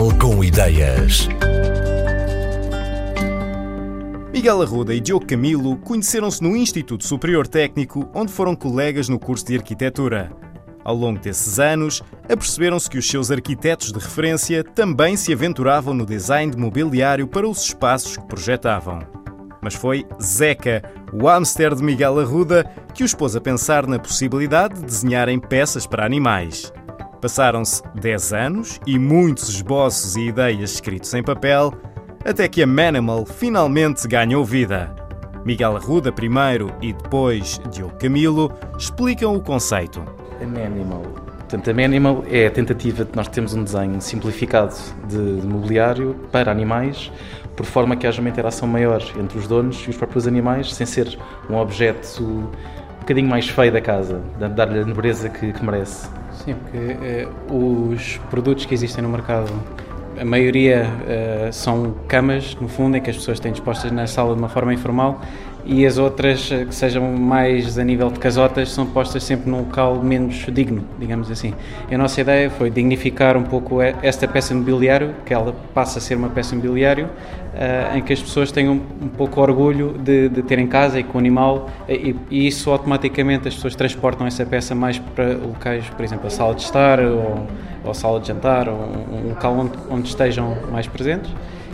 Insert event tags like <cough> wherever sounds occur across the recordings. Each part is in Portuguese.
Portugal com ideias. Miguel Arruda e Diogo Camilo conheceram-se no Instituto Superior Técnico, onde foram colegas no curso de arquitetura. Ao longo desses anos, aperceberam-se que os seus arquitetos de referência também se aventuravam no design de mobiliário para os espaços que projetavam. Mas foi Zeca, o hamster de Miguel Arruda, que os pôs a pensar na possibilidade de desenharem peças para animais. Passaram-se 10 anos e muitos esboços e ideias escritos em papel, até que a Manimal finalmente ganhou vida. Miguel Arruda primeiro e depois Diogo Camilo explicam o conceito. A Manimal. Portanto, a Manimal é a tentativa de nós termos um desenho simplificado de, de mobiliário para animais, por forma que haja uma interação maior entre os donos e os próprios animais, sem ser um objeto um bocadinho mais feio da casa, dar-lhe a nobreza que, que merece. Sim, porque eh, os produtos que existem no mercado, a maioria eh, são camas, no fundo, em que as pessoas têm dispostas na sala de uma forma informal e as outras, eh, que sejam mais a nível de casotas, são postas sempre num local menos digno, digamos assim. A nossa ideia foi dignificar um pouco esta peça mobiliário, que ela passa a ser uma peça mobiliário, uh, em que as pessoas tenham um pouco orgulho de, de ter em casa e com o animal, e, e, isso automaticamente as pessoas transportam essa peça mais para locais, por exemplo, a sala de estar ou, ou a sala de jantar, ou um local onde, onde estejam mais presentes.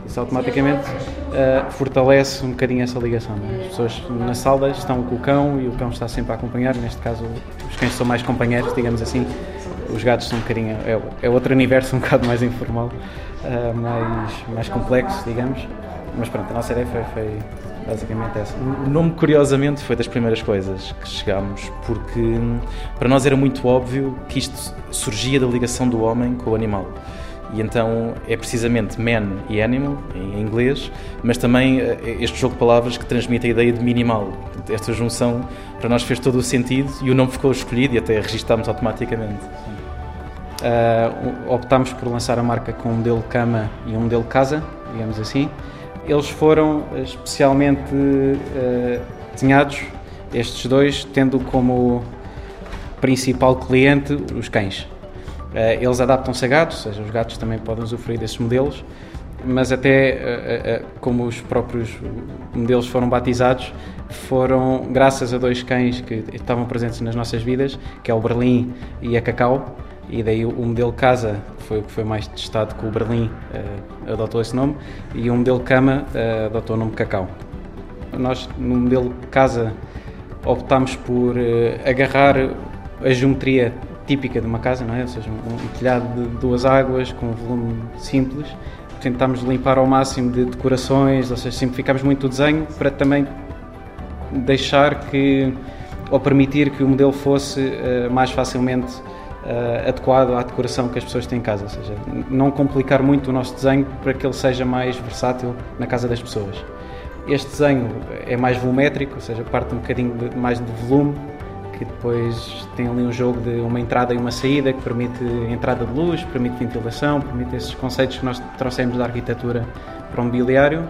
Isso automaticamente uh, fortalece um bocadinho essa ligação. É? As pessoas na sala estão com o cão e o cão está sempre a acompanhar. Neste caso, os cães são mais companheiros, digamos assim. Os gatos são um bocadinho. É, é outro universo <laughs> um bocado mais informal, uh, mais, mais complexo, digamos. Mas pronto, a nossa ideia foi, foi basicamente essa. O nome, curiosamente, foi das primeiras coisas que chegámos, porque hum, para nós era muito óbvio que isto surgia da ligação do homem com o animal. E então é precisamente man e animal, em inglês, mas também eh, este jogo de palavras que transmite a ideia de minimal. Esta junção para nós fez todo o sentido e o nome ficou escolhido e até registámos automaticamente. Uh, optámos por lançar a marca com um modelo cama e um modelo casa, digamos assim. Eles foram especialmente uh, desenhados, estes dois, tendo como principal cliente os cães. Eh, eles adaptam-se a gatos, ou seja, os gatos também podem usufruir desses modelos, mas até eh, eh, como os próprios modelos foram batizados, foram graças a dois cães que estavam presentes nas nossas vidas, que é o Berlim e a Cacau, e daí o modelo Casa foi o que foi mais testado com o Berlim, adotou esse nome, e o modelo Cama adotou o nome Cacau. Nós, no modelo Casa, optámos por agarrar a geometria típica de uma casa, não é? Ou seja, um, um telhado de duas águas com um volume simples. Tentámos limpar ao máximo de decorações, ou seja, simplificámos muito o desenho para também deixar que, ou permitir que o modelo fosse uh, mais facilmente uh, adequado à decoração que as pessoas têm em casa, ou seja, não complicar muito o nosso desenho para que ele seja mais versátil na casa das pessoas. Este desenho é mais volumétrico, ou seja, parte um bocadinho de, mais de volume que depois tem ali um jogo de uma entrada e uma saída que permite entrada de luz, permite ventilação, permite esses conceitos que nós trouxemos da arquitetura para o mobiliário.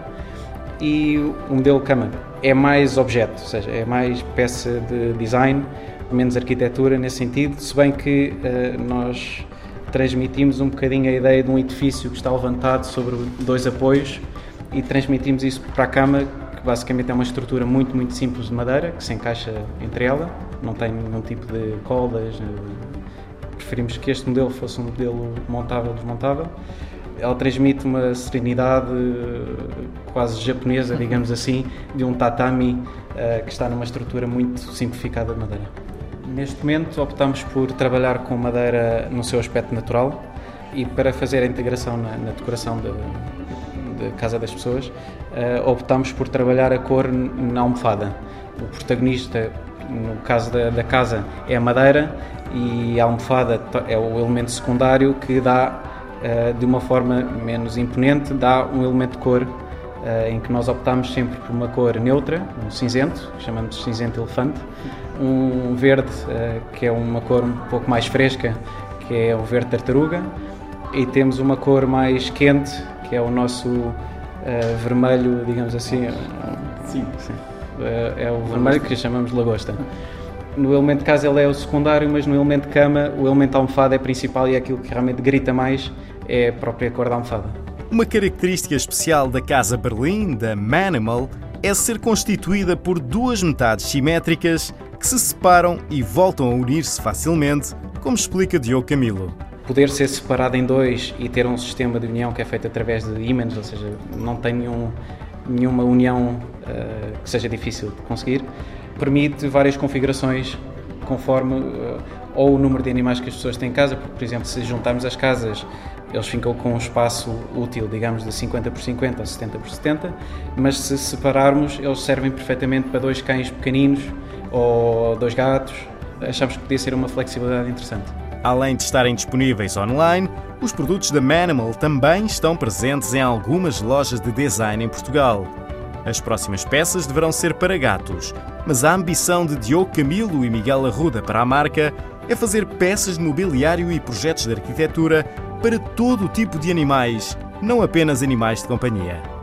E o modelo cama é mais objeto, ou seja, é mais peça de design, menos arquitetura nesse sentido, se bem que uh, nós transmitimos um bocadinho a ideia de um edifício que está levantado sobre dois apoios e transmitimos isso para a cama, basicamente é uma estrutura muito, muito simples de madeira, que se encaixa entre ela não tem nenhum tipo de coldas. Eh, preferimos que este modelo fosse um modelo montável, desmontável. Ela transmite uma serenidade eh, quase japonesa, digamos assim, de um tatami uh, que está numa estrutura muito simplificada de madeira. Neste momento optamos por trabalhar com madeira no seu aspecto natural e para fazer a integração na, na decoração de, de, casa das pessoas, uh, optamos por trabalhar a cor na almofada. O protagonista no caso da, da, casa é a madeira e a almofada é o elemento secundário que dá uh, de uma forma menos imponente, dá um elemento de cor uh, em que nós optamos sempre por uma cor neutra, um cinzento, que chamamos de cinzento elefante, um verde que é uma cor um pouco mais fresca, que é o verde tartaruga, e temos uma cor mais quente, que é o nosso vermelho, digamos assim. Sim. sim. É, é o vermelho que chamamos de lagosta. no elemento de casa ele é o secundário, mas no elemento de cama o elemento almofada é principal e é aquilo que realmente grita mais é a própria cor da almofada. Uma característica especial da Casa Berlim, da Manimal, é ser constituída por duas metades simétricas que se separam e voltam a unir-se facilmente, como explica Diogo Camilo. Poder ser separado em dois e ter um sistema de união que é feito através de ímãs, ou seja, não tem nenhum, nenhuma união uh, que seja difícil de conseguir, permite várias configurações conforme uh, ou o número de animais que as pessoas têm em casa, porque, por exemplo, se juntarmos as casas eles ficam com um espaço útil, digamos, de 50 por 50 ou 70 por 70, mas se separarmos, eles servem perfeitamente para dois cães pequeninos ou dois gatos. Achamos que podia ser uma flexibilidade interessante. Além de estarem disponíveis online, os produtos da Manimal também estão presentes em algumas lojas de design em Portugal. As próximas peças deverão ser para gatos, mas a ambição de Diogo Camilo e Miguel Arruda para a marca é fazer peças de mobiliário e projetos de arquitetura para todo o tipo de animais, não apenas animais de companhia.